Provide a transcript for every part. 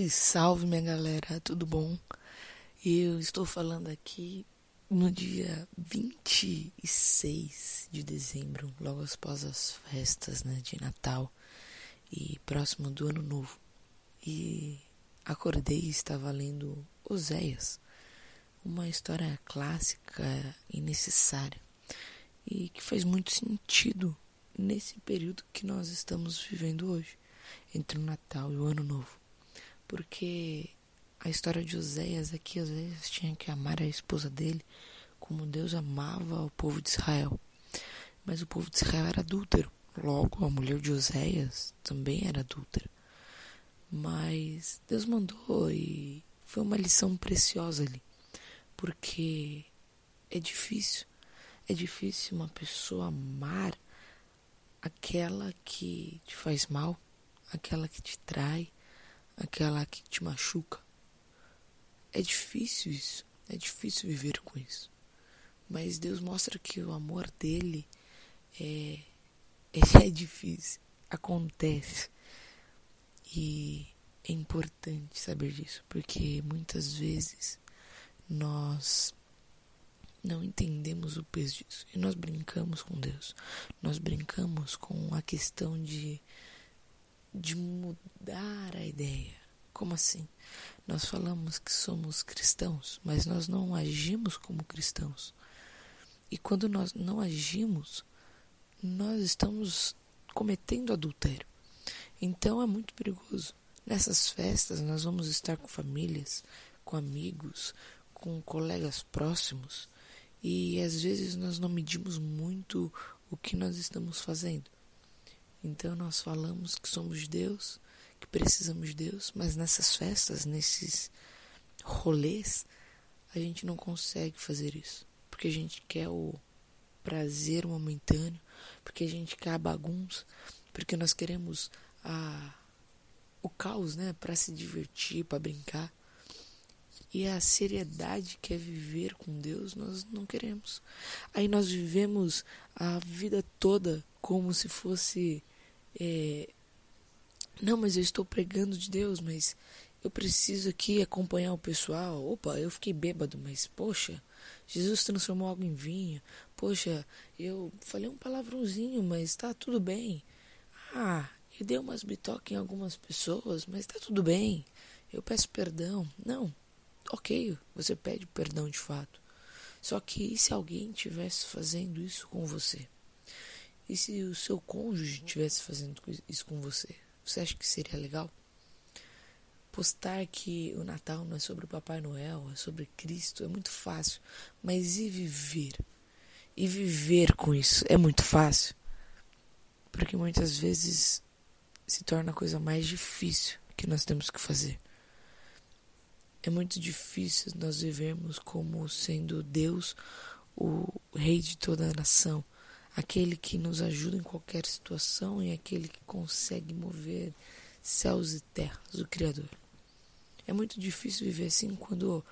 Salve, salve minha galera, tudo bom? Eu estou falando aqui no dia 26 de dezembro, logo após as festas né, de Natal e próximo do Ano Novo. E acordei e estava lendo Oséias, uma história clássica e necessária e que faz muito sentido nesse período que nós estamos vivendo hoje, entre o Natal e o Ano Novo porque a história de Oséias aqui, Oséias tinha que amar a esposa dele como Deus amava o povo de Israel. Mas o povo de Israel era adúltero. Logo, a mulher de Oséias também era adúltera. Mas Deus mandou e foi uma lição preciosa ali. Porque é difícil. É difícil uma pessoa amar aquela que te faz mal, aquela que te trai, aquela que te machuca. É difícil isso, é difícil viver com isso. Mas Deus mostra que o amor dele é, é difícil, acontece. E é importante saber disso, porque muitas vezes nós não entendemos o peso disso e nós brincamos com Deus. Nós brincamos com a questão de de mudar a ideia. Como assim? Nós falamos que somos cristãos, mas nós não agimos como cristãos. E quando nós não agimos, nós estamos cometendo adultério. Então é muito perigoso. Nessas festas nós vamos estar com famílias, com amigos, com colegas próximos e às vezes nós não medimos muito o que nós estamos fazendo. Então nós falamos que somos Deus, que precisamos de Deus, mas nessas festas, nesses rolês, a gente não consegue fazer isso. Porque a gente quer o prazer momentâneo, porque a gente quer a bagunça, porque nós queremos a, o caos, né, para se divertir, para brincar. E a seriedade que é viver com Deus, nós não queremos. Aí nós vivemos a vida toda como se fosse é, não, mas eu estou pregando de Deus, mas eu preciso aqui acompanhar o pessoal. Opa, eu fiquei bêbado, mas poxa, Jesus transformou algo em vinho. Poxa, eu falei um palavrãozinho, mas tá tudo bem. Ah, eu dei umas bitoques em algumas pessoas, mas tá tudo bem. Eu peço perdão. Não, ok, você pede perdão de fato. Só que e se alguém estivesse fazendo isso com você? E se o seu cônjuge estivesse fazendo isso com você? Você acha que seria legal? Postar que o Natal não é sobre o Papai Noel, é sobre Cristo, é muito fácil. Mas e viver? E viver com isso é muito fácil? Porque muitas vezes se torna a coisa mais difícil que nós temos que fazer. É muito difícil nós vivermos como sendo Deus, o Rei de toda a nação aquele que nos ajuda em qualquer situação e aquele que consegue mover céus e terras, o Criador. É muito difícil viver assim quando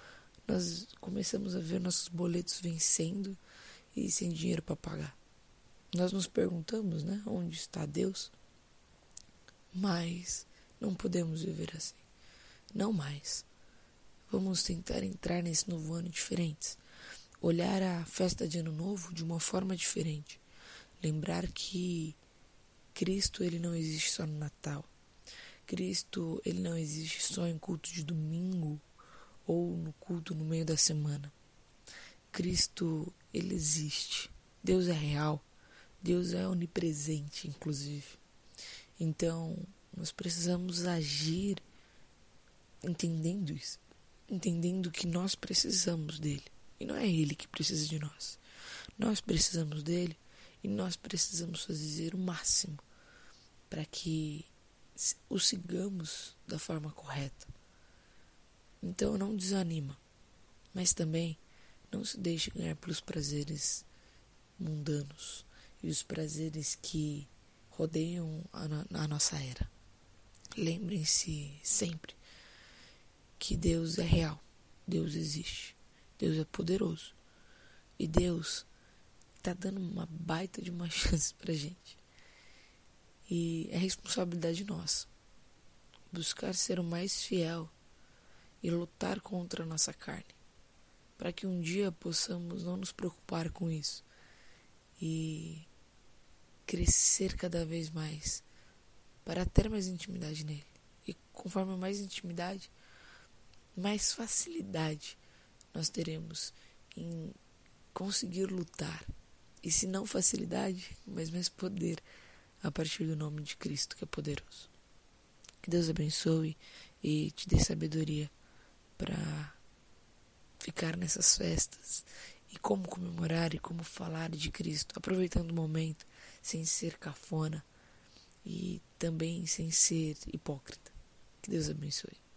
nós começamos a ver nossos boletos vencendo e sem dinheiro para pagar. Nós nos perguntamos, né, onde está Deus? Mas não podemos viver assim. Não mais. Vamos tentar entrar nesse novo ano diferentes. Olhar a festa de Ano Novo de uma forma diferente Lembrar que Cristo ele não existe só no Natal. Cristo ele não existe só em culto de domingo ou no culto no meio da semana. Cristo ele existe. Deus é real. Deus é onipresente, inclusive. Então, nós precisamos agir entendendo isso, entendendo que nós precisamos dele e não é ele que precisa de nós. Nós precisamos dele e nós precisamos fazer o máximo para que o sigamos da forma correta. Então não desanima, mas também não se deixe ganhar pelos prazeres mundanos e os prazeres que rodeiam a, a nossa era. Lembrem-se sempre que Deus é real, Deus existe, Deus é poderoso e Deus tá dando uma baita de uma chance pra gente. E é responsabilidade nossa buscar ser o mais fiel e lutar contra a nossa carne, para que um dia possamos não nos preocupar com isso e crescer cada vez mais para ter mais intimidade nele. E conforme mais intimidade, mais facilidade nós teremos em conseguir lutar. E se não facilidade, mas mais poder a partir do nome de Cristo, que é poderoso. Que Deus abençoe e te dê sabedoria para ficar nessas festas e como comemorar e como falar de Cristo, aproveitando o momento sem ser cafona e também sem ser hipócrita. Que Deus abençoe.